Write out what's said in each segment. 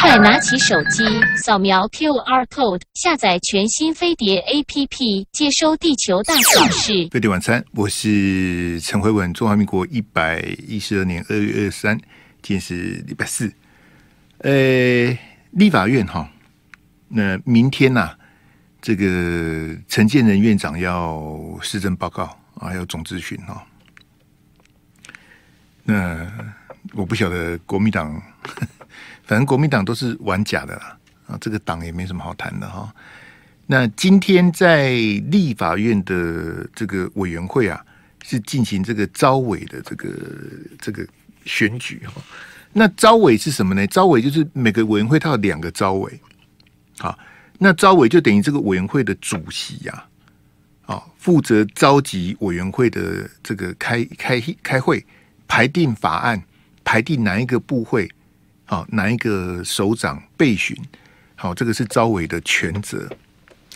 快拿起手机，扫描 QR code，下载全新飞碟 APP，接收地球大小事。飞碟晚餐，我是陈辉文。中华民国一百一十二年二月二十三，今天是礼拜四。呃，立法院哈，那明天呐、啊，这个陈建仁院长要施政报告啊，要总咨询哈。那我不晓得国民党。反正国民党都是玩假的啦，啊，这个党也没什么好谈的哈。那今天在立法院的这个委员会啊，是进行这个招委的这个这个选举哈。那招委是什么呢？招委就是每个委员会它有两个招委，好，那招委就等于这个委员会的主席呀，啊，负责召集委员会的这个开开开会，排定法案，排定哪一个部会。好，哪一个首长备询？好，这个是招委的权责。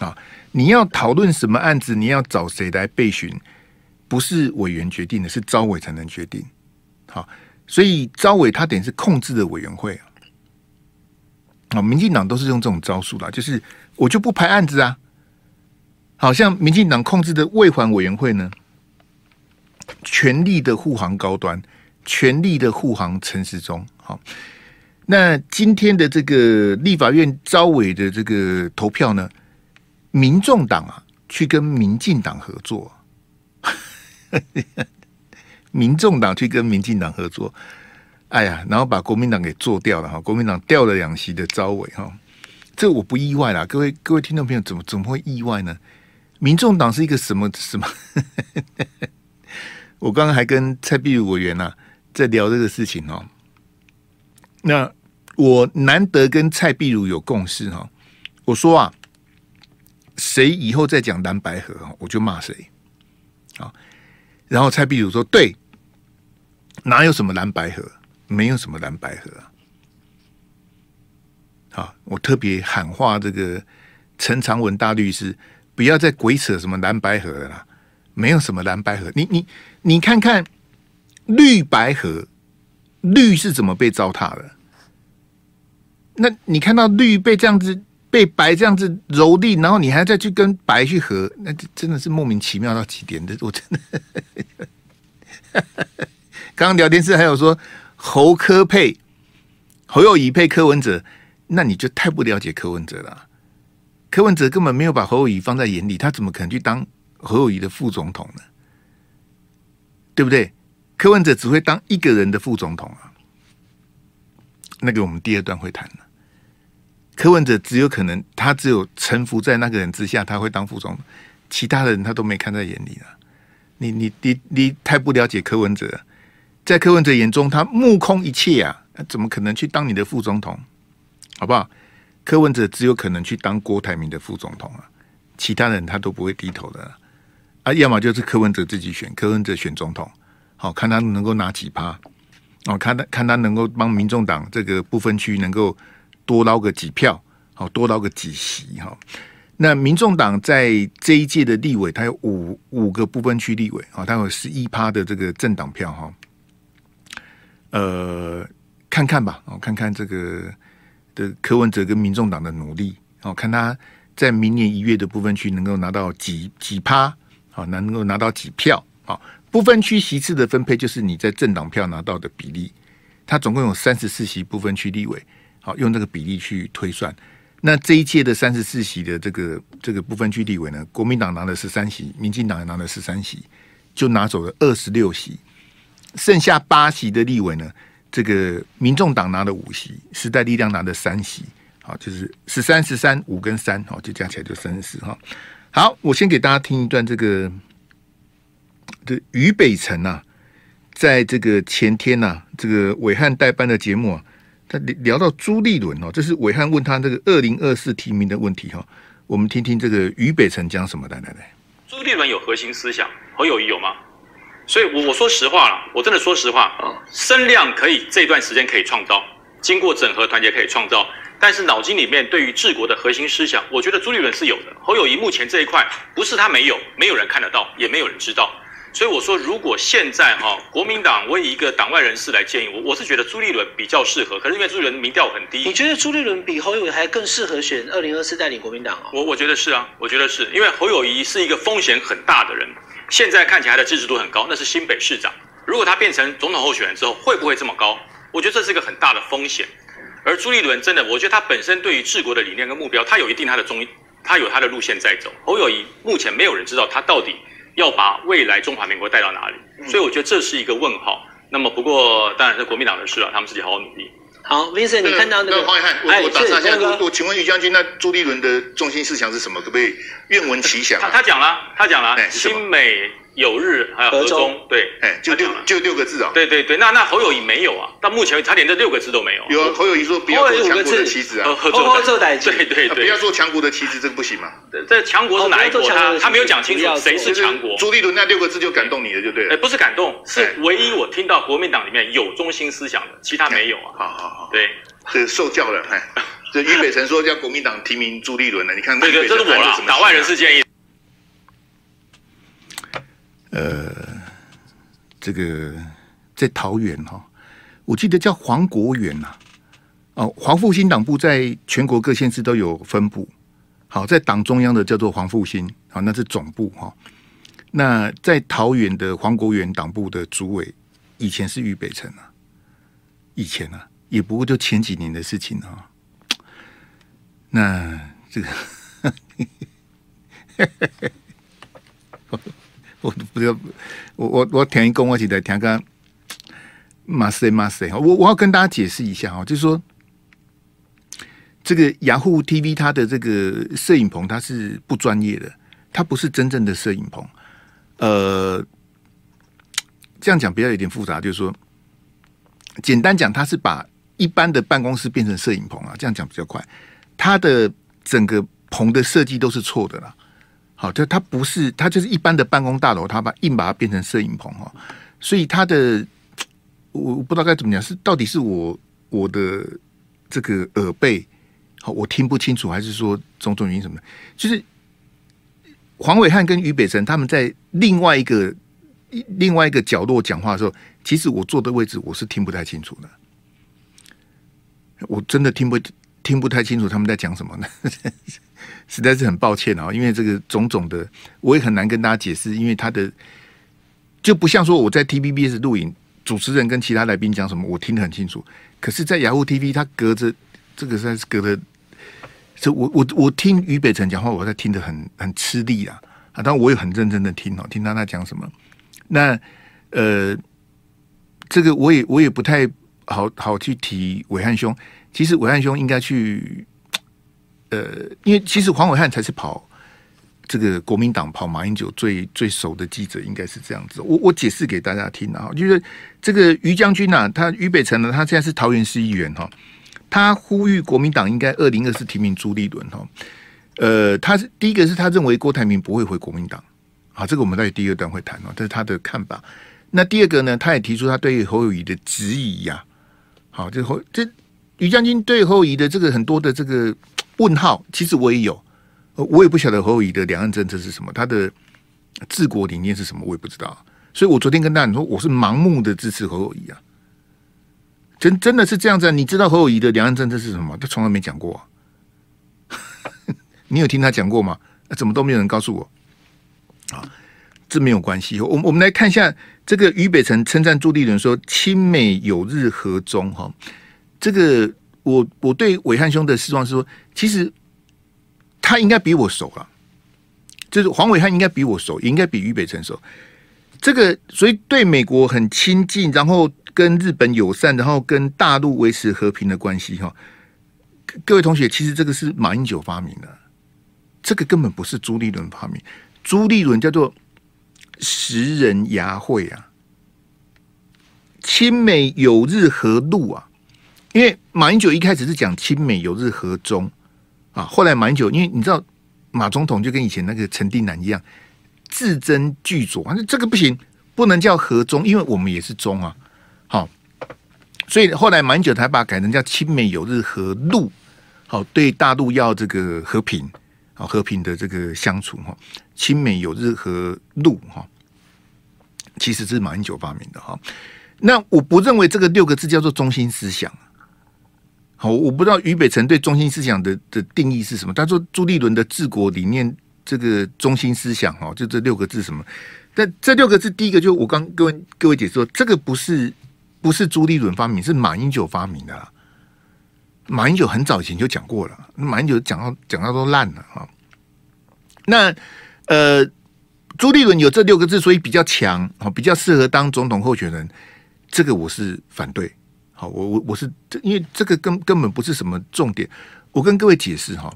啊，你要讨论什么案子，你要找谁来备询，不是委员决定的，是招委才能决定。好，所以招委他等于是控制的委员会啊。啊，民进党都是用这种招数啦，就是我就不排案子啊。好像民进党控制的卫环委员会呢，全力的护航高端，全力的护航陈时中。好。那今天的这个立法院招委的这个投票呢，民众党啊去跟民进党合作，民众党去跟民进党合作，哎呀，然后把国民党给做掉了哈，国民党掉了两席的招委哈，这我不意外啦，各位各位听众朋友怎么怎么会意外呢？民众党是一个什么什么？我刚刚还跟蔡壁如委员呐在聊这个事情哦，那。我难得跟蔡碧如有共识哈，我说啊，谁以后再讲蓝白合，我就骂谁啊。然后蔡碧如说：“对，哪有什么蓝白河，没有什么蓝白河啊。”，我特别喊话这个陈长文大律师，不要再鬼扯什么蓝白河了啦，没有什么蓝白河。你你你看看绿白河，绿是怎么被糟蹋的？那你看到绿被这样子被白这样子蹂躏，然后你还再去跟白去合，那真的是莫名其妙到极点的。我真的，刚刚聊天室还有说侯科配侯友宜配柯文哲，那你就太不了解柯文哲了。柯文哲根本没有把侯友宜放在眼里，他怎么可能去当侯友宜的副总统呢？对不对？柯文哲只会当一个人的副总统啊。那个我们第二段会谈了。柯文哲只有可能，他只有臣服在那个人之下，他会当副总，其他的人他都没看在眼里了。你你你你太不了解柯文哲，在柯文哲眼中，他目空一切啊，怎么可能去当你的副总统？好不好？柯文哲只有可能去当郭台铭的副总统啊，其他人他都不会低头的啊。要么就是柯文哲自己选，柯文哲选总统，好看他能够拿几趴哦，看他看他能够帮民众党这个不分区能够。多捞个几票，好，多捞个几席哈。那民众党在这一届的立委，他有五五个部分区立委啊，他有十一趴的这个政党票哈。呃，看看吧，哦，看看这个的柯文哲跟民众党的努力，哦，看他在明年一月的部分区能够拿到几几趴，好，能够拿到几票，好，不分区席次的分配就是你在政党票拿到的比例。他总共有三十四席部分区立委。好，用这个比例去推算，那这一届的三十四席的这个这个不分区立委呢，国民党拿了十三席，民进党也拿了十三席，就拿走了二十六席，剩下八席的立委呢，这个民众党拿了五席，时代力量拿了三席，好，就是十三、十三、五跟三，好，就加起来就三十四哈。好，我先给大家听一段这个的于北辰啊，在这个前天呐、啊，这个伟汉代班的节目啊。他聊到朱立伦哦，这是伟汉问他这个二零二四提名的问题哈，我们听听这个于北辰讲什么来来来。朱立伦有核心思想，侯友谊有吗？所以，我我说实话了，我真的说实话啊，声量可以这段时间可以创造，经过整合团结可以创造，但是脑筋里面对于治国的核心思想，我觉得朱立伦是有的。侯友谊目前这一块不是他没有，没有人看得到，也没有人知道。所以我说，如果现在哈国民党，我以一个党外人士来建议我，我是觉得朱立伦比较适合。可是因为朱立伦民调很低，你觉得朱立伦比侯友谊还更适合选二零二四带领国民党哦？我我觉得是啊，我觉得是因为侯友谊是一个风险很大的人，现在看起来的支持度很高，那是新北市长。如果他变成总统候选人之后，会不会这么高？我觉得这是一个很大的风险。而朱立伦真的，我觉得他本身对于治国的理念跟目标，他有一定他的中，他有他的路线在走。侯友谊目前没有人知道他到底。要把未来中华民国带到哪里？所以我觉得这是一个问号。那么不过当然是国民党的事了，他们自己好好努力。好，Vincent，你看到那个？黄暐瀚，我我打岔一下，我我请问于将军，那朱立伦的中心思想是什么？可不可以愿闻其详？他他讲了，他讲了，新美。友日还有和中，对，哎，就六就六个字啊，对对对，那那侯友谊没有啊，到目前他连这六个字都没有。有侯友谊说不要做强国的棋子啊，合作对对对，不要做强国的棋子，这个不行嘛。这强国是哪一国？他他没有讲清楚谁是强国。朱立伦那六个字就感动你了，就对了。哎，不是感动，是唯一我听到国民党里面有中心思想的，其他没有啊。好好好，对，这受教了。哎，这于北辰说叫国民党提名朱立伦了，你看这个这是我了，党外人士建议。呃，这个在桃园哈，我记得叫黄国元呐，哦，黄复兴党部在全国各县市都有分部。好，在党中央的叫做黄复兴，好，那是总部哈。那在桃园的黄国元党部的主委，以前是于北辰啊，以前啊，也不过就前几年的事情啊。那这个。我不要，我我我听一个，我记得听个马赛马赛哈，我我要跟大家解释一下哈，就是说这个雅虎 TV 它的这个摄影棚它是不专业的，它不是真正的摄影棚。呃，这样讲比较有点复杂，就是说简单讲，它是把一般的办公室变成摄影棚啊，这样讲比较快。它的整个棚的设计都是错的啦。好，就它不是，它就是一般的办公大楼，它把硬把它变成摄影棚哈，所以它的我不知道该怎么讲，是到底是我我的这个耳背好，我听不清楚，还是说种种原因什么？就是黄伟汉跟于北辰他们在另外一个另外一个角落讲话的时候，其实我坐的位置我是听不太清楚的，我真的听不听不太清楚他们在讲什么呢？实在是很抱歉啊，因为这个种种的，我也很难跟大家解释，因为他的就不像说我在 TVBS 录影，主持人跟其他来宾讲什么，我听得很清楚。可是，在雅虎 TV，他隔着这个实在是隔着，这我我我听于北辰讲话，我在听得很很吃力啊啊！当然我也很认真的听哦，听他在讲什么。那呃，这个我也我也不太好好去提伟汉兄，其实伟汉兄应该去。呃，因为其实黄伟汉才是跑这个国民党跑马英九最最熟的记者，应该是这样子。我我解释给大家听啊，就是这个于将军啊，他于北辰呢，他现在是桃园市议员哈，他呼吁国民党应该二零二四提名朱立伦哈。呃，他是第一个是他认为郭台铭不会回国民党，好，这个我们在第二段会谈哦，这是他的看法。那第二个呢，他也提出他对侯友宜的质疑呀，好，这侯这于将军对侯友宜的这个很多的这个。问号，其实我也有，我也不晓得侯友宜的两岸政策是什么，他的治国理念是什么，我也不知道。所以我昨天跟大家说，我是盲目的支持侯友宜啊，真真的是这样子。你知道侯友宜的两岸政策是什么？他从来没讲过。你有听他讲过吗？怎么都没有人告诉我？啊，这没有关系。我我们来看一下这个于北辰称赞朱立伦说亲美有日和中哈，这个。我我对伟汉兄的失望是说，其实他应该比我熟了，就是黄伟汉应该比我熟，应该比于北辰熟。这个所以对美国很亲近，然后跟日本友善，然后跟大陆维持和平的关系哈。各位同学，其实这个是马英九发明的，这个根本不是朱立伦发明。朱立伦叫做食人牙慧啊，亲美友日和陆啊。因为马英九一开始是讲亲美友日和中啊，后来马英九因为你知道马总统就跟以前那个陈定南一样字斟句酌，反正这个不行，不能叫和中，因为我们也是中啊，好，所以后来马英九才把改成叫亲美友日和陆，好，对大陆要这个和平，好和平的这个相处哈，亲美友日和陆哈，其实是马英九发明的哈。那我不认为这个六个字叫做中心思想。好，我不知道俞北辰对中心思想的的定义是什么。他说朱立伦的治国理念，这个中心思想哈，就这六个字什么？但这六个字，第一个就我刚各位各位解说，这个不是不是朱立伦发明，是马英九发明的啦。马英九很早以前就讲过了，马英九讲到讲到都烂了啊。那呃，朱立伦有这六个字，所以比较强，比较适合当总统候选人，这个我是反对。好，我我我是这因为这个根根本不是什么重点，我跟各位解释哈，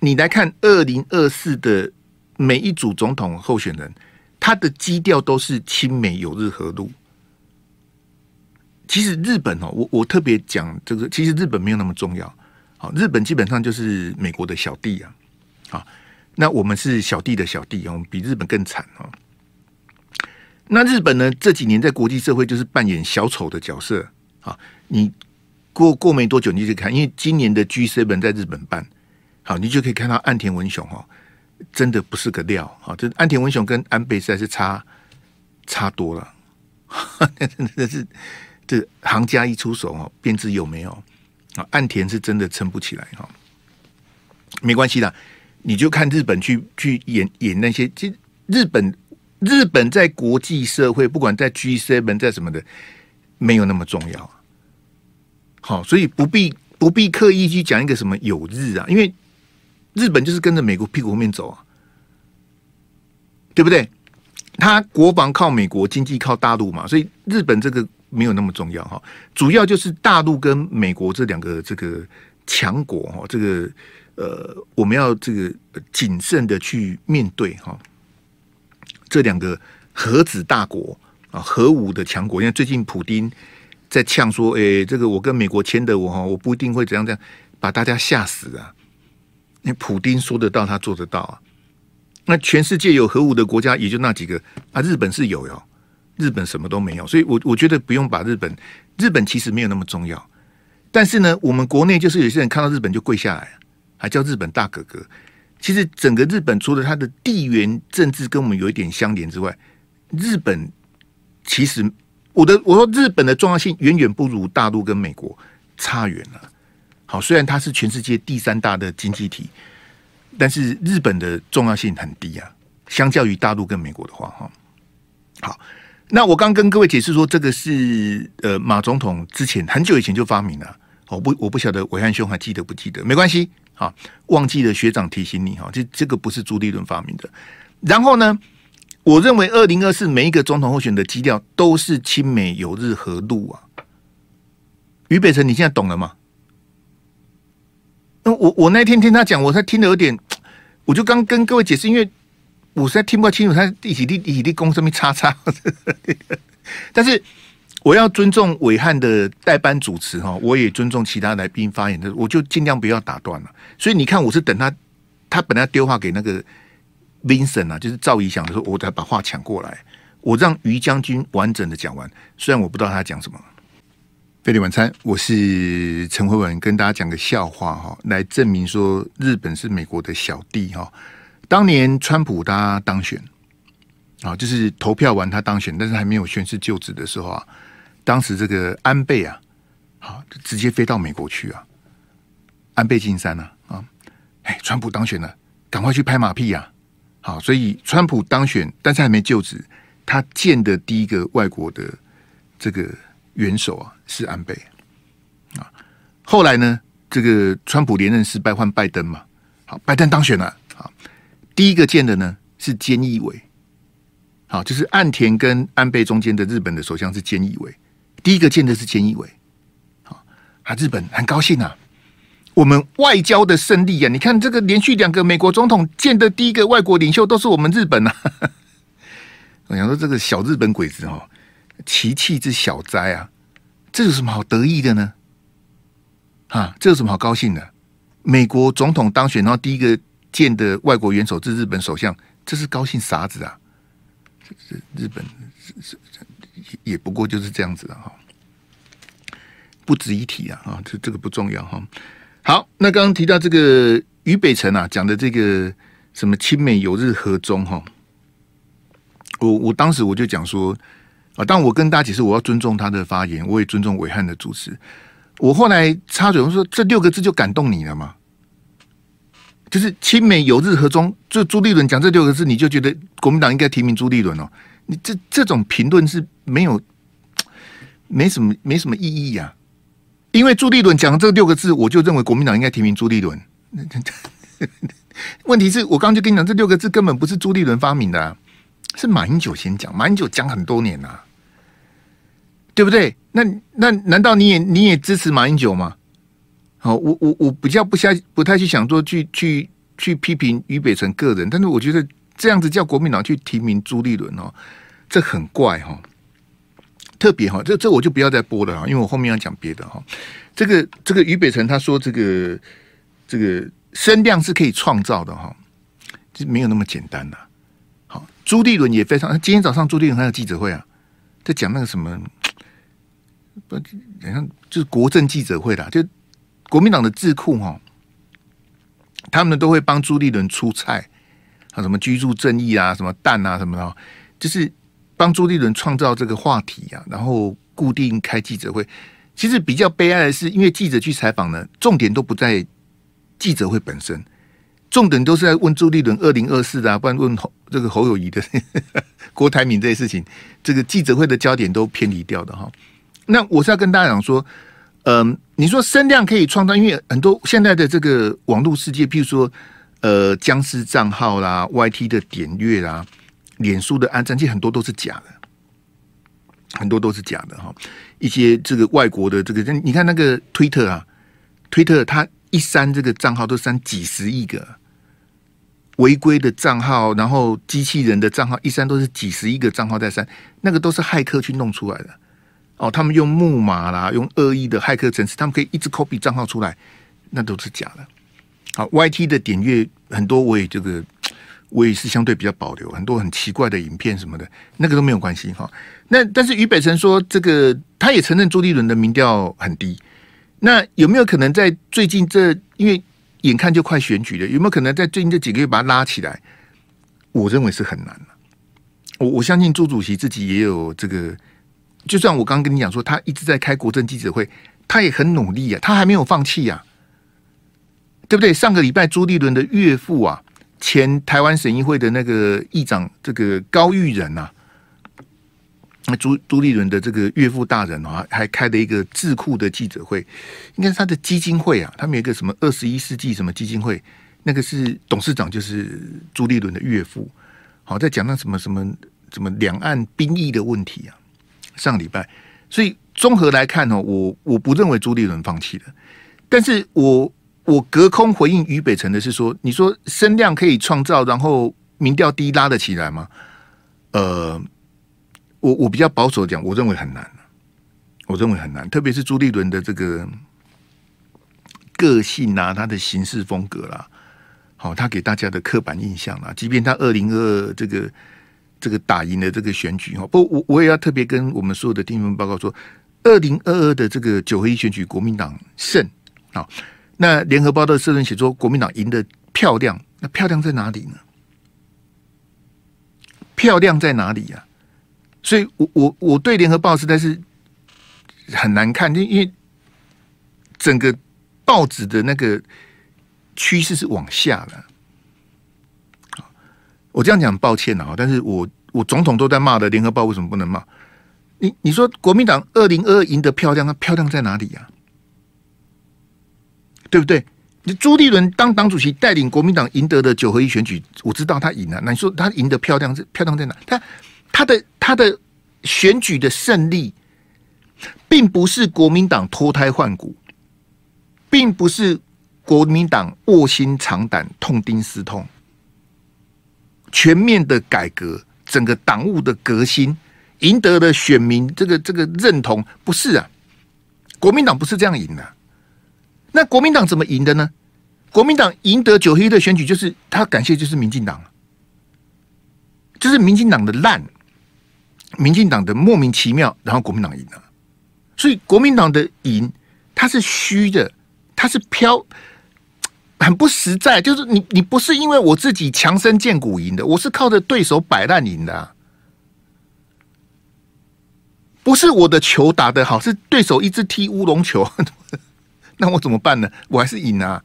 你来看二零二四的每一组总统候选人，他的基调都是亲美友日和陆。其实日本哦，我我特别讲这个，其实日本没有那么重要。好，日本基本上就是美国的小弟啊，好，那我们是小弟的小弟啊，我们比日本更惨哦。那日本呢，这几年在国际社会就是扮演小丑的角色。好，你过过没多久，你就看，因为今年的 G7 在日本办，好，你就可以看到岸田文雄哦，真的不是个料。好，这岸田文雄跟安倍实在是差差多了，真的是这行家一出手哦，便知有没有啊？岸田是真的撑不起来哈，没关系的，你就看日本去去演演那些，其实日本日本在国际社会，不管在 G7 在什么的。没有那么重要，好，所以不必不必刻意去讲一个什么有日啊，因为日本就是跟着美国屁股后面走啊，对不对？他国防靠美国，经济靠大陆嘛，所以日本这个没有那么重要哈，主要就是大陆跟美国这两个这个强国哈，这个呃，我们要这个谨慎的去面对哈，这两个核子大国。啊，核武的强国，因为最近普丁在呛说：“哎，这个我跟美国签的，我哈我不一定会怎样这样，把大家吓死啊！”因为普丁说得到，他做得到啊。那全世界有核武的国家也就那几个啊，日本是有哟，日本什么都没有，所以我我觉得不用把日本，日本其实没有那么重要。但是呢，我们国内就是有些人看到日本就跪下来，还叫日本大哥哥。其实整个日本除了它的地缘政治跟我们有一点相连之外，日本。其实，我的我说日本的重要性远远不如大陆跟美国差远了。好，虽然它是全世界第三大的经济体，但是日本的重要性很低啊，相较于大陆跟美国的话，哈。好，那我刚跟各位解释说，这个是呃马总统之前很久以前就发明了。我不我不晓得韦汉兄还记得不记得？没关系，好，忘记了学长提醒你哈，这这个不是朱立伦发明的。然后呢？我认为二零二四每一个总统候选的基调都是亲美友日和陆啊，于北辰，你现在懂了吗？那我我那天听他讲，我才听得有点，我就刚跟各位解释，因为我实在听不清楚他一起立一起立功上面叉叉，但是我要尊重伟汉的代班主持哈，我也尊重其他来宾发言的，我就尽量不要打断了。所以你看，我是等他，他本来丢话给那个。Vincent 啊，就是赵怡翔的时候，我才把话抢过来，我让于将军完整的讲完。虽然我不知道他讲什么。费力晚餐，我是陈慧文，跟大家讲个笑话哈，来证明说日本是美国的小弟哈。当年川普他当选啊，就是投票完他当选，但是还没有宣誓就职的时候啊，当时这个安倍啊，好直接飞到美国去啊，安倍晋三啊啊，哎，川普当选了，赶快去拍马屁呀！好，所以川普当选，但是还没就职。他见的第一个外国的这个元首啊，是安倍啊。后来呢，这个川普连任失败，换拜登嘛。好，拜登当选了。好，第一个见的呢是菅义伟。好，就是岸田跟安倍中间的日本的首相是菅义伟。第一个见的是菅义伟。好，啊，日本很高兴啊。我们外交的胜利啊！你看这个连续两个美国总统见的第一个外国领袖都是我们日本啊！我想说这个小日本鬼子哦，其气之小哉啊！这有什么好得意的呢？啊，这有什么好高兴的？美国总统当选，然后第一个见的外国元首是日本首相，这是高兴啥子啊？这日本是也不过就是这样子的哈，不值一提啊！啊，这这个不重要哈。好，那刚刚提到这个俞北辰啊，讲的这个什么亲美友日和中哈，我我当时我就讲说啊，当我跟大家解释，我要尊重他的发言，我也尊重伟汉的主持。我后来插嘴我说，这六个字就感动你了吗？就是亲美友日和中，就朱立伦讲这六个字，你就觉得国民党应该提名朱立伦哦？你这这种评论是没有没什么没什么意义呀、因为朱立伦讲这六个字，我就认为国民党应该提名朱立伦。问题是我刚刚就跟你讲，这六个字根本不是朱立伦发明的、啊，是马英九先讲。马英九讲很多年了、对不对？那那难道你也你也支持马英九吗？好，我我我比较不下不太去想说去去去批评于北辰个人，但是我觉得这样子叫国民党去提名朱立伦哦，这很怪哈。特别哈，这这我就不要再播了哈，因为我后面要讲别的哈。这个这个于北辰他说这个这个声量是可以创造的哈，这没有那么简单的。好，朱立伦也非常，今天早上朱立伦还有记者会啊，在讲那个什么，不好像就是国政记者会啦，就国民党的智库哈，他们都会帮朱立伦出菜啊，什么居住正义啊，什么蛋啊什么的，就是。帮朱立伦创造这个话题啊，然后固定开记者会。其实比较悲哀的是，因为记者去采访呢，重点都不在记者会本身，重点都是在问朱立伦二零二四啊，不然问侯这个侯友谊的 郭台铭这些事情。这个记者会的焦点都偏离掉的哈。那我是要跟大家讲说，嗯、你说声量可以创造，因为很多现在的这个网络世界，譬如说呃僵尸账号啦、YT 的点阅啦。脸书的按赞其实很多都是假的，很多都是假的哈。一些这个外国的这个，你看那个推特啊，推特它一删这个账号都删几十亿个违规的账号，然后机器人的账号一删都是几十亿个账号在删，那个都是骇客去弄出来的。哦，他们用木马啦，用恶意的骇客程式，他们可以一直 copy 账号出来，那都是假的。好，YT 的点阅很多，我也这个。我也是相对比较保留，很多很奇怪的影片什么的，那个都没有关系哈。那但是于北辰说，这个他也承认朱立伦的民调很低。那有没有可能在最近这，因为眼看就快选举了，有没有可能在最近这几个月把他拉起来？我认为是很难。我我相信朱主席自己也有这个，就算我刚跟你讲说，他一直在开国政记者会，他也很努力啊，他还没有放弃呀，对不对？上个礼拜朱立伦的岳父啊。前台湾审议会的那个议长，这个高玉仁呐，那朱朱立伦的这个岳父大人啊，还开了一个智库的记者会，应该是他的基金会啊，他们有一个什么二十一世纪什么基金会，那个是董事长就是朱立伦的岳父，好在讲那什么什么什么两岸兵役的问题啊，上礼拜，所以综合来看呢，我我不认为朱立伦放弃了，但是我。我隔空回应于北辰的是说，你说声量可以创造，然后民调低拉得起来吗？呃，我我比较保守讲，我认为很难，我认为很难，特别是朱立伦的这个个性啊，他的行事风格啦，好，他给大家的刻板印象啦，即便他二零二二这个这个打赢了这个选举哈，不，我我也要特别跟我们所有的听众报告说，二零二二的这个九合一选举，国民党胜啊。那联合报的社论写说，国民党赢得漂亮，那漂亮在哪里呢？漂亮在哪里呀、所以我我我对联合报实在是很难看，因为整个报纸的那个趋势是往下的。我这样讲抱歉啊，但是我我总统都在骂的，联合报为什么不能骂？你你说国民党二零二二赢得漂亮，那漂亮在哪里呀、对不对？你朱立伦当党主席带领国民党赢得的九合一选举，我知道他赢了。那你说他赢得漂亮是漂亮在哪？他他的他的选举的胜利，并不是国民党脱胎换骨，并不是国民党卧薪尝胆、痛定思痛、全面的改革，整个党务的革新，赢得了选民这个这个认同，不是啊？国民党不是这样赢的。那国民党怎么赢的呢？国民党赢得九合一的选举，就是他感谢就是民进党，就是民进党的烂，民进党的莫名其妙，然后国民党赢了。所以国民党的赢，它是虚的，它是飘，很不实在。就是你你不是因为我自己强身健骨赢的，我是靠着对手摆烂赢的啊。不是我的球打得好，是对手一直踢乌龙球，那我怎么办呢？我还是赢啊！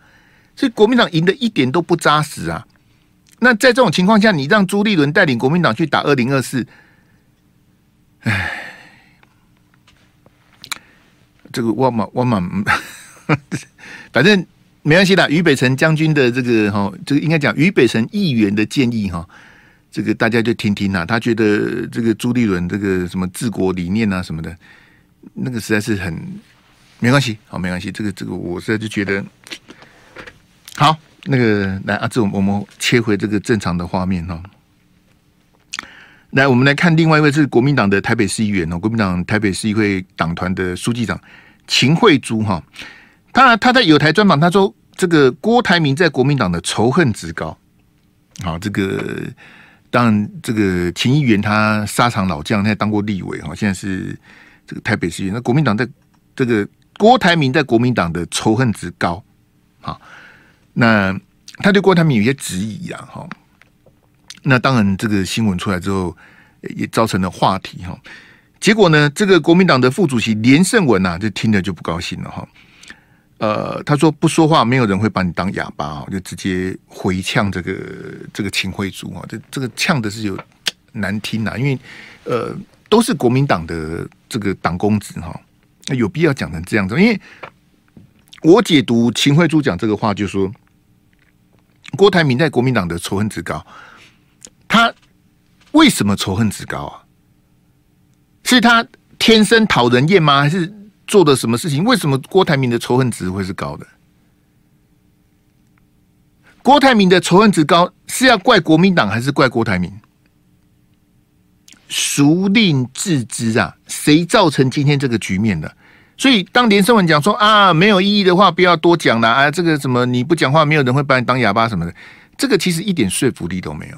所以国民党赢的一点都不扎实啊！那在这种情况下，你让朱立伦带领国民党去打二零二四，哎，这个我嘛我嘛，反正没关系的。于北辰将军的这个哈，这个应该讲于北辰议员的建议哈。这个大家就听听啊，他觉得这个朱立伦这个什么治国理念啊什么的，那个实在是很没关系，好没关系。这个这个我现在就觉得好。那个来阿志我们切回这个正常的画面哈。来，我们来看另外一位是国民党的台北市议员哦，国民党台北市议会党团的书记长秦慧珠哈。他他在有台专访，他说这个郭台铭在国民党的仇恨值高。好，这个。当然，这个秦议员他沙场老将，他当过立委哈，现在是这个台北市议员。那国民党在这个郭台铭在国民党的仇恨值高，好，那他对郭台铭有些质疑啊，哈。那当然，这个新闻出来之后，也造成了话题哈。结果呢，这个国民党的副主席连胜文呐，就听着就不高兴了哈。呃，他说不说话，没有人会把你当哑巴啊，就直接回呛这个这个秦慧珠啊，这这个呛的是有难听啊，因为呃都是国民党的这个党公子哈，那有必要讲成这样子？因为我解读秦惠珠讲这个话，就说郭台铭在国民党的仇恨值高，他为什么仇恨值高啊？是他天生讨人厌吗？还是？做的什么事情？为什么郭台铭的仇恨值会是高的？郭台铭的仇恨值高，是要怪国民党还是怪郭台铭？孰令自知啊？谁造成今天这个局面的？所以当连胜文讲说啊，没有意义的话，不要多讲了啊，这个什么你不讲话，没有人会把你当哑巴什么的，这个其实一点说服力都没有。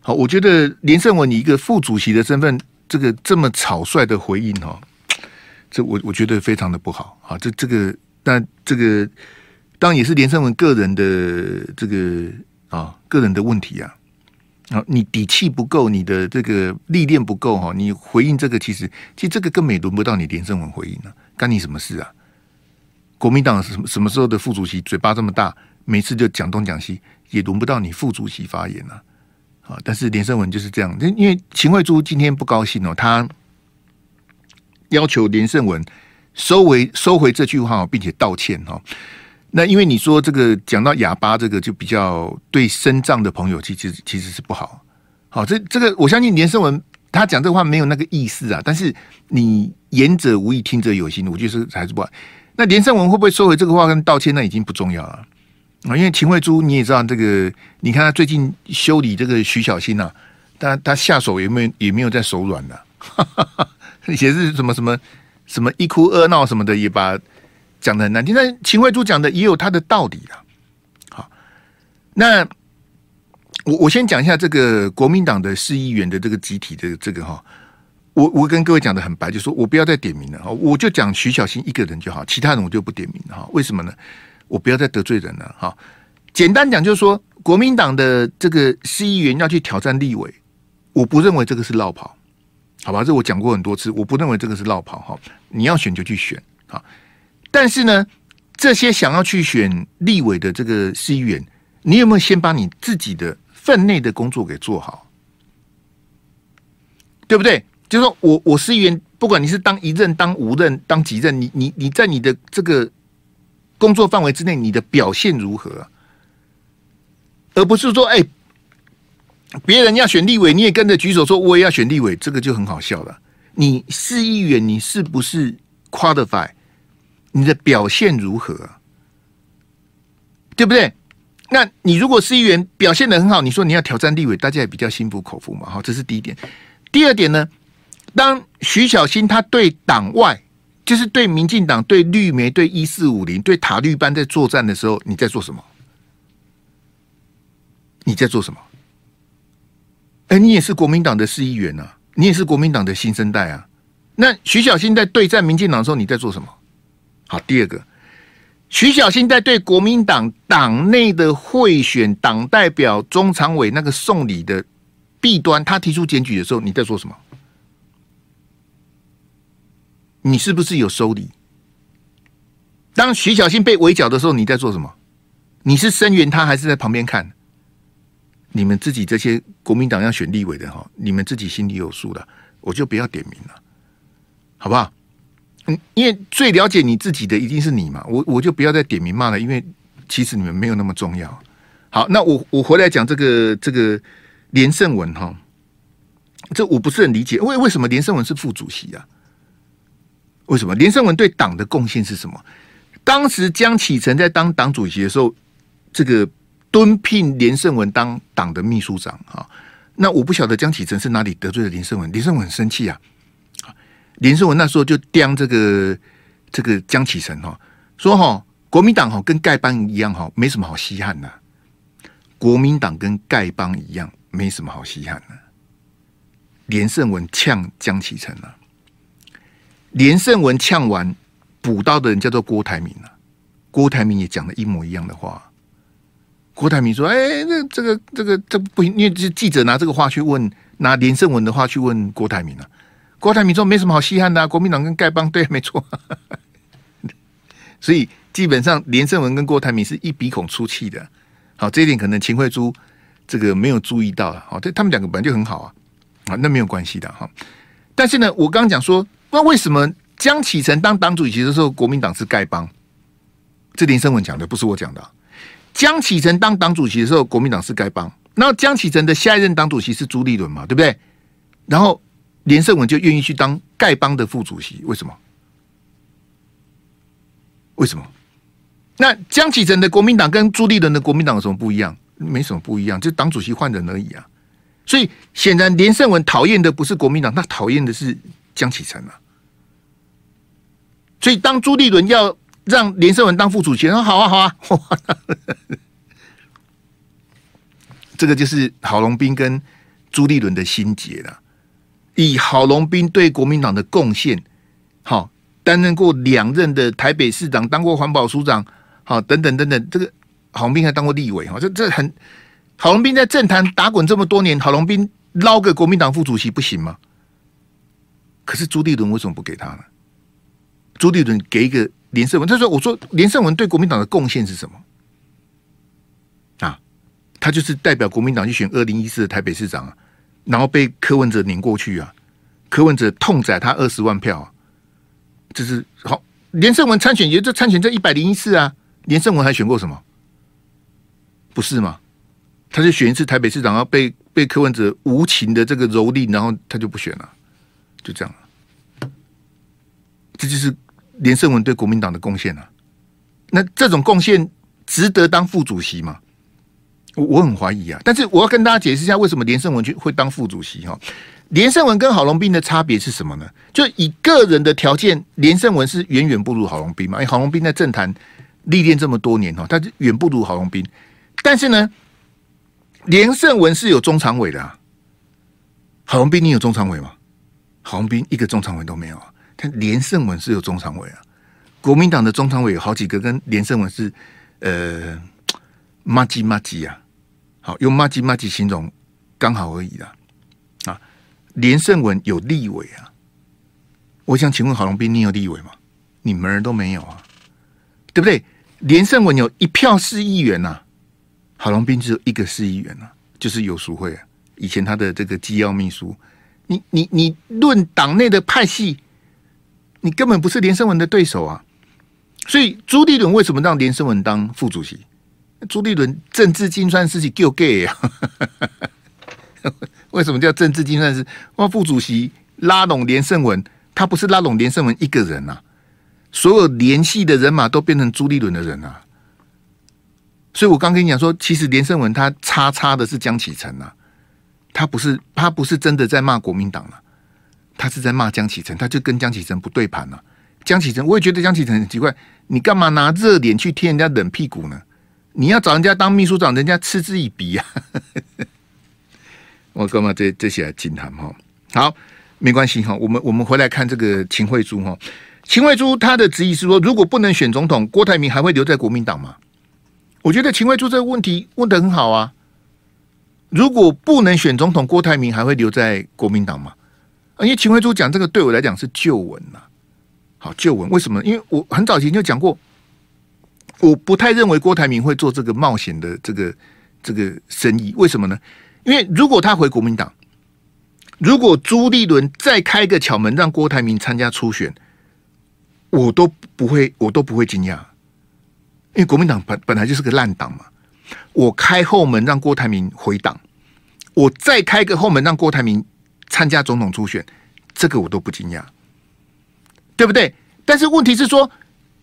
好，我觉得连胜文你一个副主席的身份，这个这么草率的回应哈。这我我觉得非常的不好啊！这这个，但这个当然也是连胜文个人的这个啊个人的问题啊啊！你底气不够，你的这个历练不够哈，你回应这个其实其实这个根本也轮不到你连胜文回应了，干你什么事啊？国民党什么什么时候的副主席嘴巴这么大，每次就讲东讲西，也轮不到你副主席发言了啊！但是连胜文就是这样，因为秦慧珠今天不高兴哦，他。要求连胜文收回收回这句话，并且道歉哈。那因为你说这个讲到哑巴，这个就比较对身障的朋友，其实其实是不好。好，这这个我相信连胜文他讲这话没有那个意思啊。但是你言者无意，听者有心，我觉得是还是不好。那连胜文会不会收回这个话跟道歉？那已经不重要了啊。因为秦慧珠你也知道，这个你看他最近修理这个徐小新啊，他他下手也没有也没有在手软的。也是什么什么什么一哭二闹什么的，也把讲的很难听。但秦慧珠讲的也有他的道理啊。好，那我我先讲一下这个国民党的市议员的这个集体的这个哈，我我跟各位讲的很白，就说我不要再点名了，我就讲徐小新一个人就好，其他人我就不点名了哈。为什么呢？我不要再得罪人了哈。简单讲就是说，国民党的这个市议员要去挑战立委，我不认为这个是落跑。好吧，这我讲过很多次，我不认为这个是落跑哈。你要选就去选啊，但是呢，这些想要去选立委的这个市议员，你有没有先把你自己的分内的工作给做好？对不对？就是说我我市议员，不管你是当一任、当五任、当几任，你你你在你的这个工作范围之内，你的表现如何？而不是说，哎。别人要选立委，你也跟着举手说我也要选立委，这个就很好笑了。你市议员，你是不是 qualify？你的表现如何？对不对？那你如果市议员表现得很好，你说你要挑战立委，大家也比较心服口服嘛。好，这是第一点。第二点呢，当徐小新他对党外，就是对民进党、对绿媒、对一四五零、对塔绿班在作战的时候，你在做什么？你在做什么？哎、你也是国民党的市议员、啊，你也是国民党的新生代啊。那徐小新在对战民进党的时候，你在做什么？好，第二个，徐小新在对国民党党内的贿选党代表、中常委那个送礼的弊端，他提出检举的时候，你在做什么？你是不是有收礼？当徐小新被围剿的时候，你在做什么？你是声援他，还是在旁边看？你们自己这些国民党要选立委的哈，你们自己心里有数的，我就不要点名了，好不好？因为最了解你自己的一定是你嘛，我我就不要再点名骂了，因为其实你们没有那么重要。好，那我我回来讲这个这个连胜文哈，这我不是很理解，为为什么连胜文是副主席啊？为什么连胜文对党的贡献是什么？当时江启臣在当党主席的时候，这个敦聘连胜文当党的秘书长啊。那我不晓得江启臣是哪里得罪了连胜文，连胜文很生气啊。连胜文那时候就刁这个这个江启臣哈，说哈国民党哈跟丐帮一样哈，没什么好稀罕的。国民党跟丐帮一样，没什么好稀罕的。连胜文呛江启臣了。连胜文呛完，补刀的人叫做郭台铭啊。郭台铭也讲了一模一样的话。郭台铭说：“哎、欸，那这个这个这不因为记者拿这个话去问，拿连胜文的话去问郭台铭啊。郭台铭说：没什么好稀罕的、啊，国民党跟丐帮对，没错。所以基本上连胜文跟郭台铭是一鼻孔出气的。好，这一点可能秦慧珠这个没有注意到啊。好，这他们两个本来就很好啊，啊，那没有关系的哈。但是呢，我刚刚讲说。”那为什么江启臣当党主席的时候，国民党是丐帮？这连胜文讲的，不是我讲的。江启臣当党主席的时候，国民党是丐帮。然后江启臣的下一任党主席是朱立伦嘛，对不对？然后连胜文就愿意去当丐帮的副主席，为什么？为什么？那江启臣的国民党跟朱立伦的国民党有什么不一样？没什么不一样，就党主席换人而已啊。所以显然连胜文讨厌的不是国民党，他讨厌的是。江启臣啊，所以当朱立伦要让连胜文当副主席，说好啊好啊，这个就是郝龙斌跟朱立伦的心结了。以郝龙斌对国民党的贡献，好担任过两任的台北市长，当过环保署长，好等等等等，这个郝龙斌还当过立委哈，这这很郝龙斌在政坛打滚这么多年，郝龙斌捞个国民党副主席不行吗？可是朱立伦为什么不给他呢？朱立伦给一个连胜文，他说：“我说连胜文对国民党的贡献是什么？啊，他就是代表国民党去选二零一四的台北市长啊，然后被柯文哲碾过去啊，柯文哲痛宰他二十万票啊，这是好。连胜文参选也就参选这一百零一次啊，连胜文还选过什么？不是吗？他就选一次台北市长，然后被被柯文哲无情的这个蹂躏，然后他就不选了。”就这样，这就是连胜文对国民党的贡献啊。那这种贡献值得当副主席吗？我我很怀疑啊。但是我要跟大家解释一下，为什么连胜文去会当副主席哈？连胜文跟郝龙斌的差别是什么呢？就以个人的条件，连胜文是远远不如郝龙斌嘛。因为郝龙斌在政坛历练这么多年哈，他是远不如郝龙斌。但是呢，连胜文是有中常委的啊。郝龙斌，你有中常委吗？郝龙斌一个中常委都没有啊，他连胜文是有中常委啊。国民党的中常委有好几个，跟连胜文是呃麻吉麻吉啊，好用骂鸡骂鸡形容刚好而已啦。啊，连胜文有立委啊，我想请问郝龙斌，你有立委吗？你门儿都没有啊，对不对？连胜文有一票市议员呐、啊，郝龙斌只有一个市议员呐、啊，就是有淑慧啊，以前他的这个机要秘书。你你你论党内的派系，你根本不是连胜文的对手啊！所以朱立伦为什么让连胜文当副主席？朱立伦政治精算师是够 gay 啊！为什么叫政治精算师？哇，副主席拉拢连胜文，他不是拉拢连胜文一个人啊，所有联系的人马都变成朱立伦的人啊！所以我刚跟你讲说，其实连胜文他叉叉的是江启臣啊。他不是他不是真的在骂国民党了，他是在骂江启臣，他就跟江启臣不对盘了。江启臣，我也觉得江启臣很奇怪，你干嘛拿热脸去贴人家冷屁股呢？你要找人家当秘书长，人家嗤之以鼻啊！我干嘛这这些来惊叹哈？好，没关系哈，我们我们回来看这个秦慧珠哈。秦慧珠她的质疑是说，如果不能选总统，郭台铭还会留在国民党吗？我觉得秦慧珠这个问题问得很好啊。如果不能选总统，郭台铭还会留在国民党吗？因为秦慧珠讲这个对我来讲是旧闻呐，好旧闻。为什么？因为我很早前就讲过，我不太认为郭台铭会做这个冒险的这个这个生意。为什么呢？因为如果他回国民党，如果朱立伦再开个巧门让郭台铭参加初选，我都不会，我都不会惊讶，因为国民党本本来就是个烂党嘛。我开后门让郭台铭回党，我再开个后门让郭台铭参加总统初选，这个我都不惊讶，对不对？但是问题是说，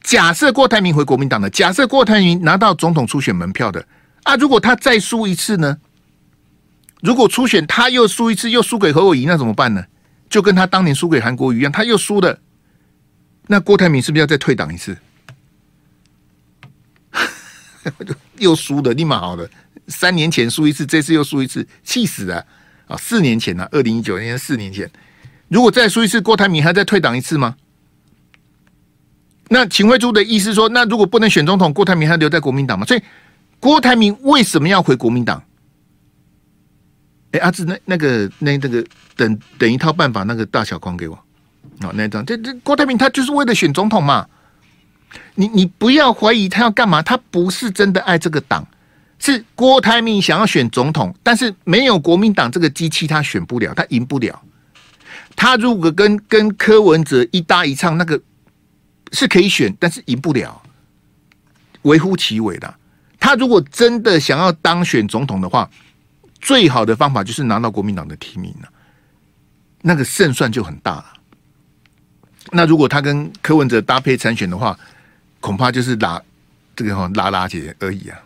假设郭台铭回国民党的，假设郭台铭拿到总统初选门票的啊，如果他再输一次呢？如果初选他又输一次，又输给侯友宜，那怎么办呢？就跟他当年输给韩国瑜一样，他又输了。那郭台铭是不是要再退党一次？又输的立马好了。三年前输一次，这次又输一次，气死了啊！四年前呢、啊，二零一九年，四年前，如果再输一次，郭台铭还要再退党一次吗？那秦慧珠的意思说，那如果不能选总统，郭台铭还留在国民党吗？所以，郭台铭为什么要回国民党？哎，阿志，那那个那那个等等一套办法，那个大小框给我。哦，那张这这郭台铭他就是为了选总统嘛？你你不要怀疑他要干嘛？他不是真的爱这个党，是郭台铭想要选总统，但是没有国民党这个机器，他选不了，他赢不了。他如果跟跟柯文哲一搭一唱，那个是可以选，但是赢不了，微乎其微的。他如果真的想要当选总统的话，最好的方法就是拿到国民党的提名了，那个胜算就很大了。那如果他跟柯文哲搭配参选的话，恐怕就是拉这个哈拉拉姐而已啊。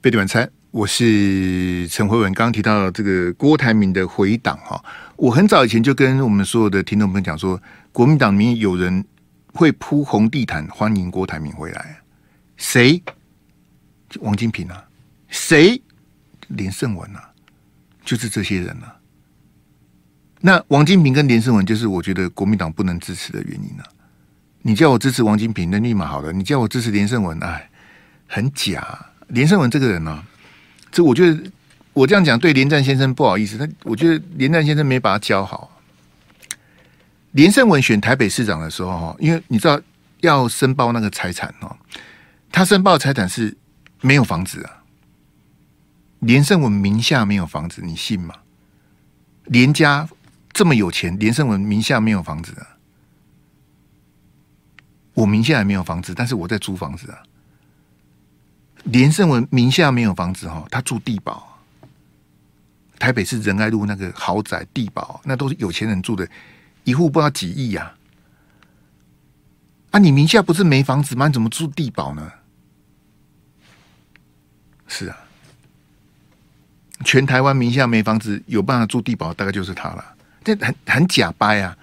贝蒂晚餐，我是陈慧文。刚刚提到这个郭台铭的回党哈，我很早以前就跟我们所有的听众朋友讲说，国民党里面有人会铺红地毯欢迎郭台铭回来，谁？王金平啊，谁？连胜文啊，就是这些人啊。那王金平跟连胜文就是我觉得国民党不能支持的原因、啊。你叫我支持王金平，那立马好了；你叫我支持连胜文，哎，很假。连胜文这个人呢、啊，这我觉得我这样讲对连战先生不好意思。他我觉得连战先生没把他教好。连胜文选台北市长的时候哈，因为你知道要申报那个财产哦，他申报财产是没有房子啊。连胜文名下没有房子，你信吗？连家。这么有钱，连胜文名下没有房子啊！我名下也没有房子，但是我在租房子啊。连胜文名下没有房子哈，他住地堡，台北市仁爱路那个豪宅地堡，那都是有钱人住的，一户不知道几亿呀！啊，你名下不是没房子吗？你怎么住地堡呢？是啊，全台湾名下没房子有办法住地堡，大概就是他了。这很很假掰啊！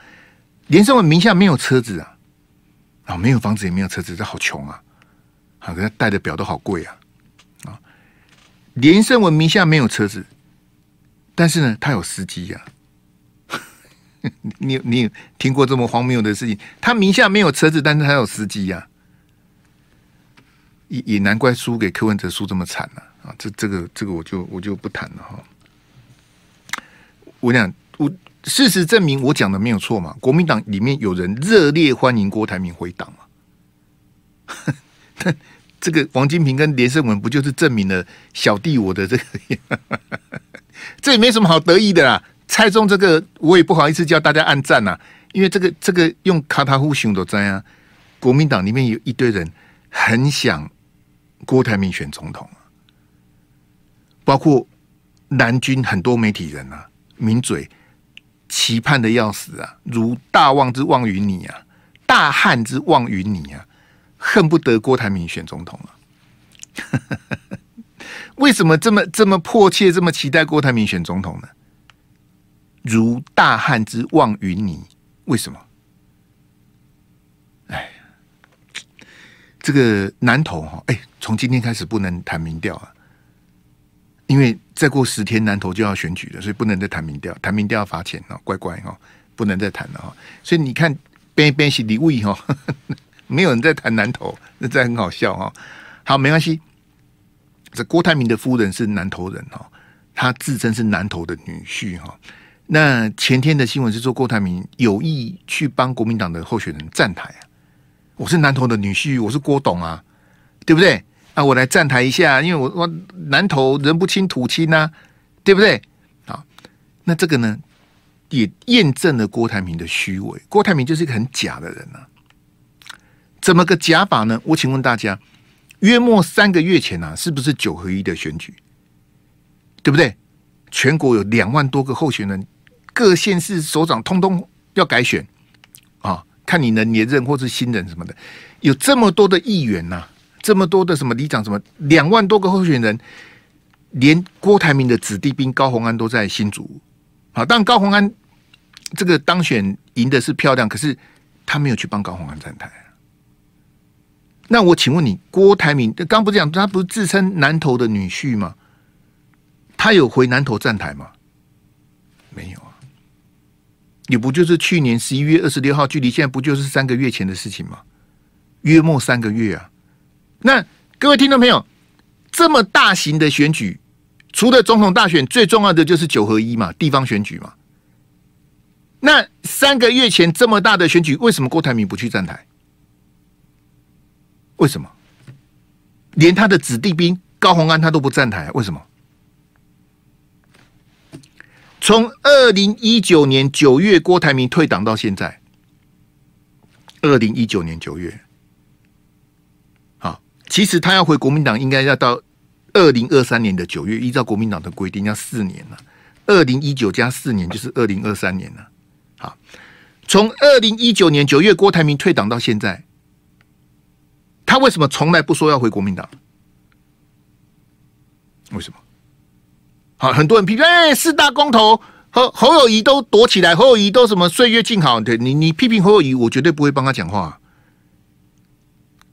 连胜文名下没有车子啊，啊，没有房子也没有车子，这好穷啊！啊，他戴的表都好贵啊！啊，连胜文名下没有车子，但是呢，他有司机呀、啊。你你有听过这么荒谬的事情？他名下没有车子，但是他有司机呀、也也难怪输给柯文哲输这么惨了啊，这这个这个我就我就不谈了哈。我讲我。事实证明，我讲的没有错嘛？国民党里面有人热烈欢迎郭台铭回党嘛？但这个王金平跟连胜文不就是证明了小弟我的这个？这也没什么好得意的啦。猜中这个，我也不好意思叫大家按赞呐，因为这个这个用卡塔夫熊都在啊。国民党里面有一堆人很想郭台铭选总统，包括南军很多媒体人啊，名嘴。期盼的要死啊！如大望之望于你啊，大汉之望于你啊，恨不得郭台铭选总统啊！为什么这么这么迫切，这么期待郭台铭选总统呢？如大汉之望于你，为什么？哎，这个南投哈，哎，从今天开始不能谈民调啊。因为再过十天南投就要选举了，所以不能再谈民调，谈民调要罚钱哦，乖乖哈，不能再谈了哈。所以你看，边边是礼物哈，没有人在谈南投，那这很好笑哈。好，没关系。这郭台铭的夫人是南投人哈，他自称是南投的女婿哈。那前天的新闻是说郭台铭有意去帮国民党的候选人站台啊，我是南投的女婿，我是郭董啊，对不对？啊，我来站台一下，因为我我南投人不亲土亲呐、对不对？好，那这个呢，也验证了郭台铭的虚伪。郭台铭就是一个很假的人啊。怎么个假法呢？我请问大家，约莫三个月前啊，是不是九合一的选举？对不对？全国有两万多个候选人，各县市首长通通要改选啊，看你能连任或是新人什么的，有这么多的议员呐、这么多的什么里长什么两万多个候选人，连郭台铭的子弟兵高虹安都在新竹。好，但高虹安这个当选赢的是漂亮，可是他没有去帮高虹安站台。那我请问你，郭台铭刚不是讲他不是自称南投的女婿吗？他有回南投站台吗？没有你。不就是去年十一月二十六号，距离现在不就是三个月前的事情吗？约莫三个月啊。那各位听众朋友，这么大型的选举，除了总统大选，最重要的就是九合一嘛，地方选举嘛。那三个月前这么大的选举，为什么郭台铭不去站台？为什么？连他的子弟兵高虹安他都不站台，为什么？从二零一九年九月郭台铭退党到现在，二零一九年九月。好其实他要回国民党，应该要到二零二三年的九月，依照国民党的规定要四年了。二零一九加四年就是二零二三年了。好，从二零一九年九月郭台铭退党到现在，他为什么从来不说要回国民党？为什么？很多人批评，哎，四大公投和侯友谊都躲起来，侯友谊都什么岁月静好？对你，你批评侯友谊，我绝对不会帮他讲话。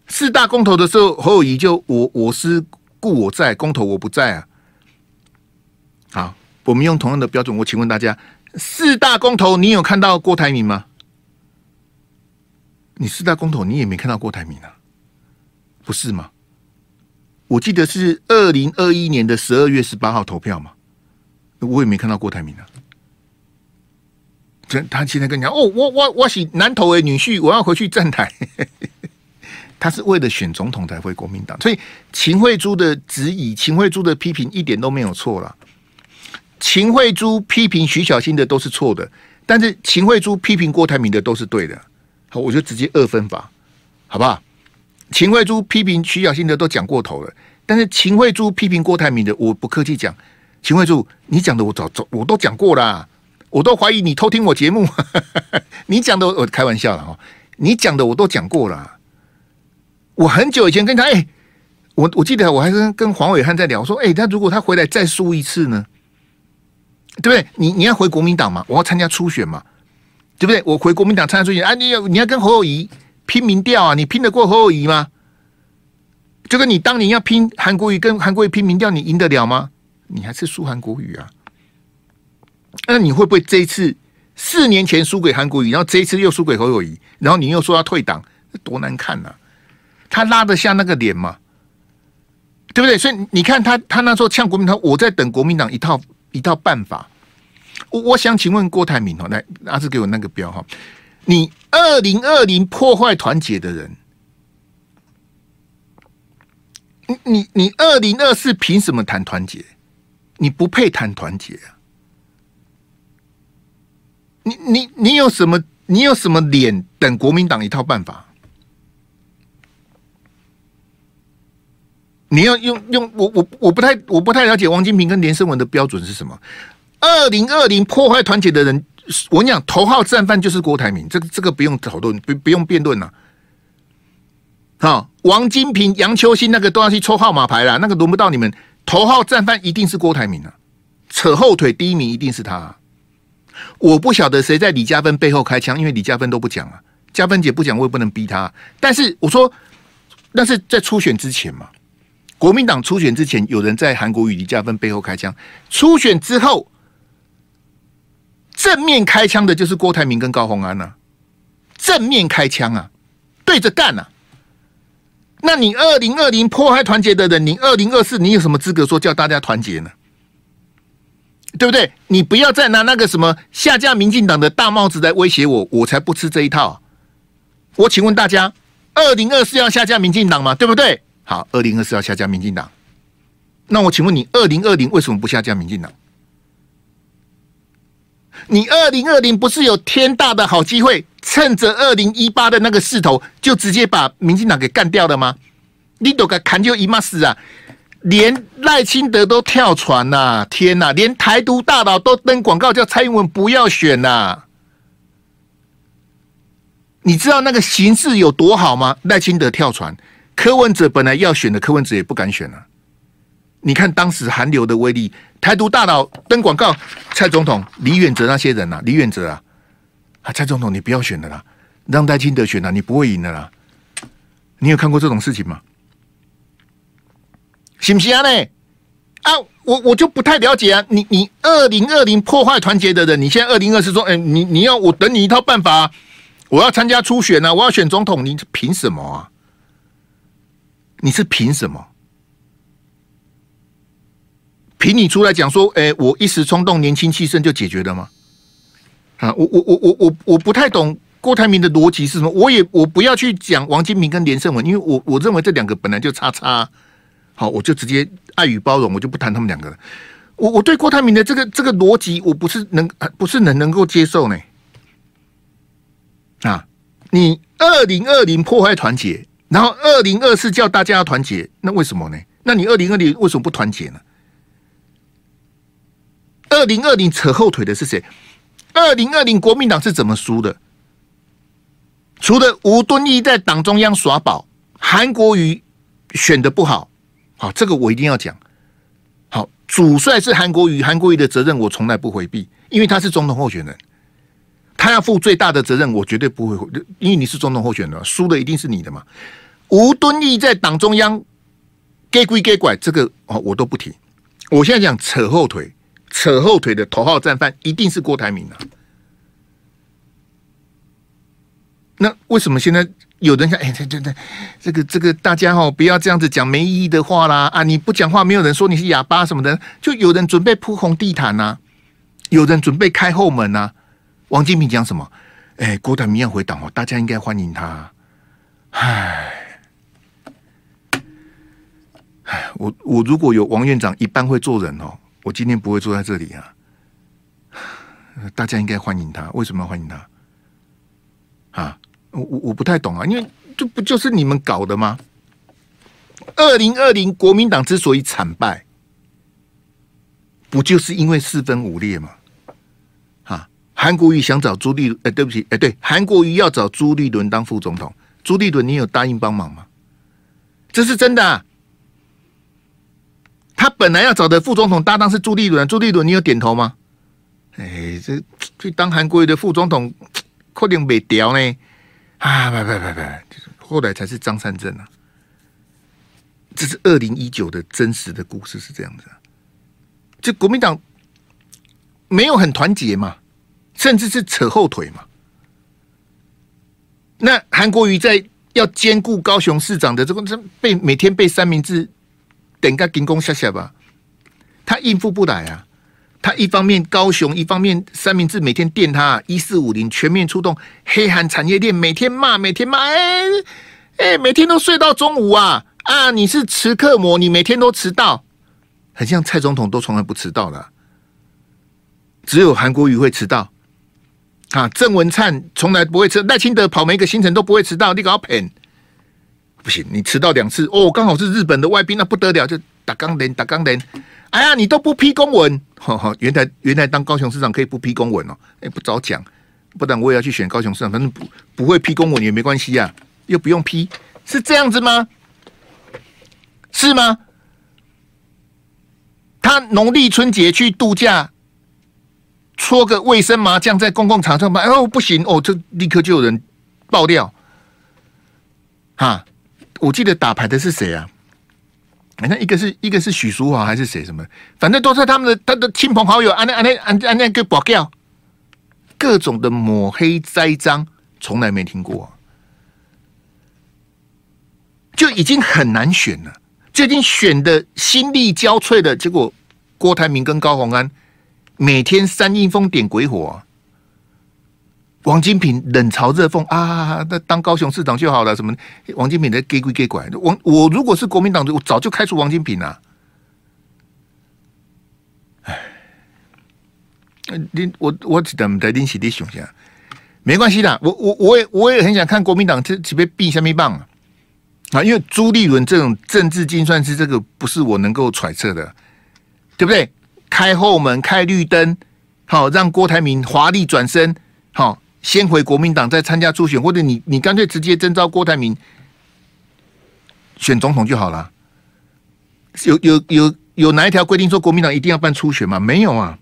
四大公投的时候，侯友谊就我我是故我在，公投我不在啊。好，我们用同样的标准，我请问大家，四大公投你有看到郭台铭吗？你四大公投你也没看到郭台铭啊，不是吗？我记得是二零二一年的十二月十八号投票嘛，我也没看到郭台铭啊。这他现在跟你讲，哦，我我我是南投的女婿，我要回去站台。他是为了选总统才回国民党，所以秦慧珠的质疑、秦慧珠的批评一点都没有错了。秦慧珠批评徐小新的都是错的，但是秦慧珠批评郭台铭的都是对的。好，我就直接二分法，好不好？秦慧珠批评徐小新的都讲过头了，但是秦慧珠批评郭台铭的，我不客气讲，秦慧柱，你讲的我早早我都讲过了，我都怀疑你偷听我节目，你讲的我开玩笑了哈，你讲的我都讲过了。我很久以前跟他，哎、我我记得我还是跟黄伟汉在聊，说，哎、他如果他回来再输一次呢，对不对？你你要回国民党嘛，我要参加初选嘛，对不对？我回国民党参加初选，啊，你要你要跟侯友谊拼民调啊，你拼得过侯友谊吗？就跟你当年要拼韩国瑜跟韩国瑜拼民调，你赢得了吗？你还是输韩国瑜啊？那你会不会这一次四年前输给韩国瑜，然后这一次又输给侯友谊，然后你又说要退党，多难看呐、他拉得下那个脸吗？对不对？所以你看他，他那时候呛国民党，我在等国民党一套一套办法。我我想请问郭台铭哦，来，阿志给我那个标哈，你二零二零破坏团结的人，你你你二零二四凭什么谈团结？你不配谈团结啊！你你你有什么？你有什么脸等国民党一套办法？你要用用我我我不太我不太了解王金平跟连胜文的标准是什么？二零二零破坏团结的人，我跟你讲头号战犯就是郭台铭，这个这个不用讨论，不不用辩论了。好，王金平、杨秋兴那个都要去抽号码牌了，那个轮不到你们。头号战犯一定是郭台铭啊，扯后腿第一名一定是他啊。我不晓得谁在李嘉芬背后开枪，因为李嘉芬都不讲啊，嘉芬姐不讲，我也不能逼他。但是我说，那是在初选之前嘛。国民党初选之前，有人在韩国瑜、李嘉芬背后开枪；初选之后，正面开枪的就是郭台铭跟高虹安啊，正面开枪啊，对着干啊！那你二零二零破坏团结的人，你二零二四你有什么资格说叫大家团结呢？对不对？你不要再拿那个什么下架民进党的大帽子来威胁我，我才不吃这一套。我请问大家，二零二四要下架民进党吗？对不对？好，二零二四要下架民进党。那我请问你，二零二零为什么不下架民进党？你二零二零不是有天大的好机会，趁着二零一八的那个势头，就直接把民进党给干掉了吗？你都给砍就一骂死啊！连赖清德都跳船呐、啊！天呐，连台独大佬都登广告叫蔡英文不要选呐、啊！你知道那个形势有多好吗？赖清德跳船，柯文哲本来要选的，柯文哲也不敢选了、啊。你看当时韩流的威力，台独大佬登广告，蔡总统、李远哲那些人、啊，李远哲啊，啊，蔡总统你不要选了啦，让赖清德选了、你不会赢的啦。你有看过这种事情吗？行不行啊？呢啊，我我就不太了解啊。你你二零二零破坏团结的人，你现在二零二四说，哎，你你要我等你一套办法，我要参加初选啊，我要选总统，你凭什么啊？你是凭什么？凭你出来讲说，哎，我一时冲动、年轻气盛就解决了吗？啊，我我我我我我不太懂郭台铭的逻辑是什么。我也我不要去讲王金平跟连胜文，因为我我认为这两个本来就差差。好，我就直接爱与包容，我就不谈他们两个了。我我对郭台铭的这个这个逻辑，我不是能不是能能够接受呢？啊，你二零二零破坏团结，然后二零二四叫大家要团结，那为什么呢？那你二零二零为什么不团结呢？二零二零扯后腿的是谁？二零二零国民党是怎么输的？除了吴敦义在党中央耍宝，韩国瑜选的不好。好，这个我一定要讲。好，主帅是韩国瑜，韩国瑜的责任我从来不回避，因为他是总统候选人，他要负最大的责任，我绝对不会，因为你是总统候选人，输的一定是你的嘛。吴敦义在党中央给归给拐，这个哦我都不提。我现在讲扯后腿，扯后腿的头号战犯一定是郭台铭啊。那为什么现在？有人想，哎，这这这，这个这个，大家哈不要这样子讲没意义的话啦啊！你不讲话，没有人说你是哑巴什么的。就有人准备铺红地毯呐，有人准备开后门呐。王金平讲什么？哎，郭台铭要回党哦，大家应该欢迎他。唉，唉，我我如果有王院长一般会做人哦，我今天不会坐在这里啊。大家应该欢迎他，为什么要欢迎他？啊？我我我不太懂啊，因为这不就是你们搞的吗？二零二零国民党之所以惨败，不就是因为四分五裂吗？哈，韩国瑜想找朱立伦，哎，对不起，哎，对，韩国瑜要找朱立伦当副总统，朱立伦你有答应帮忙吗？这是真的。他本来要找的副总统搭档是朱立伦，朱立伦你有点头吗？哎，这去当韩国瑜的副总统，可能没屌呢。啊，不不不不，后来才是张善政啊！这是二零一九的真实的故事是这样子，就国民党没有很团结嘛，甚至是扯后腿嘛。那韩国瑜在要兼顾高雄市长的这个，这被每天被三明治等个进攻下下吧，他应付不来啊。他一方面高雄，一方面三明治每天电他一四五零全面出动黑韩产业链，每天骂，每天骂，哎哎，每天都睡到中午啊啊！你是迟刻魔，你每天都迟到，很像蔡总统都从来不迟到的，只有韩国瑜会迟到啊。郑文灿从来不会迟，赖清德跑每一个行程都不会迟到，你搞骗不行，你迟到两次哦，刚好是日本的外宾，那不得了，就打钢连打钢连。哎呀，你都不批公文，哈哈，原来原来当高雄市长可以不批公文哦，哎，不早讲，不然我也要去选高雄市长，反正不不会批公文也没关系呀，又不用批，是这样子吗？是吗？他农历春节去度假，搓个卫生麻将在公共场上吧，哦不行哦，这立刻就有人爆料，哈，我记得打牌的是谁啊？反正一个是一个是许淑华还是谁什么，反正都是他们的他的亲朋好友，按那按那按按那个保镖，各种的抹黑栽赃，从来没听过，就已经很难选了，最近选的心力交瘁的结果，郭台铭跟高虹安每天三阴风点鬼火，王金平冷嘲热讽啊，那当高雄市长就好了。什么王金平的给鬼给管？我我如果是国民党，我早就开除王金平了。哎，你我我等在林起的想想，没关系的。我我我也我也很想看国民党这这边避下面棒啊，啊！因为朱立伦这种政治精算师，这个不是我能够揣测的，对不对？开后门，开绿灯，好让郭台铭华丽转身，好。先回国民党，再参加初选，或者你你干脆直接征召郭台铭选总统就好了。有有有有哪一条规定说国民党一定要办初选吗？没有啊。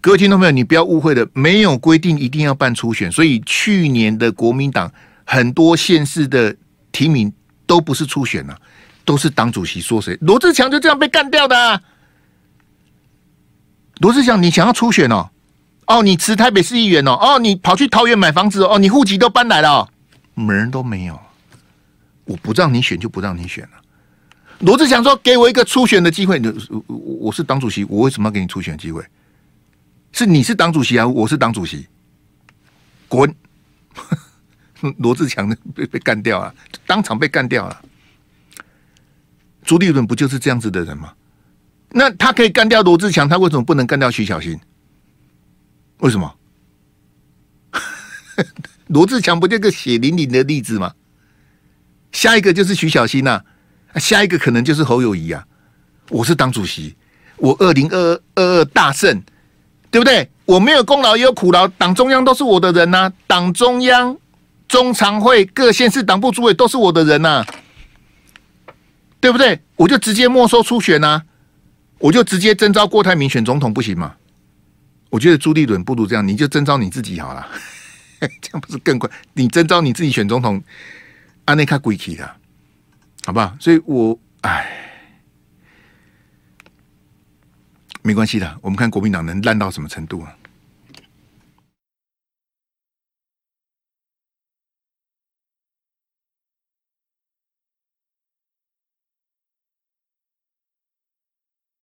各位听众朋友，你不要误会了，没有规定一定要办初选。所以去年的国民党很多县市的提名都不是初选啊，都是党主席说谁。罗志强就这样被干掉的。罗志强，你想要初选哦？哦，你辞台北市议员哦，哦，你跑去桃园买房子哦，你户籍都搬来了，哦，门人都没有，我不让你选就不让你选了。罗志祥说：“给我一个初选的机会。”我是党主席，我为什么要给你初选机会？是你是党主席啊，我是党主席，滚！罗志强被被干掉了，当场被干掉了。朱立伦不就是这样子的人吗？那他可以干掉罗志强，他为什么不能干掉徐小新？为什么？罗志强不就个血淋淋的例子吗？下一个就是徐小新呐、下一个可能就是侯友宜啊。我是党主席，我二零二二二大胜，对不对？我没有功劳也有苦劳，党中央都是我的人呐、啊，党中央、中常会、各县市党部主委都是我的人呐、啊，对不对？我就直接没收初选呐、啊，我就直接征召郭台铭选总统，不行吗？我觉得朱立伦不如这样，你就征召你自己好了，这样不是更快？你征召你自己选总统，安内卡鬼气的，好不好？所以我哎，没关系的，我们看国民党能烂到什么程度啊？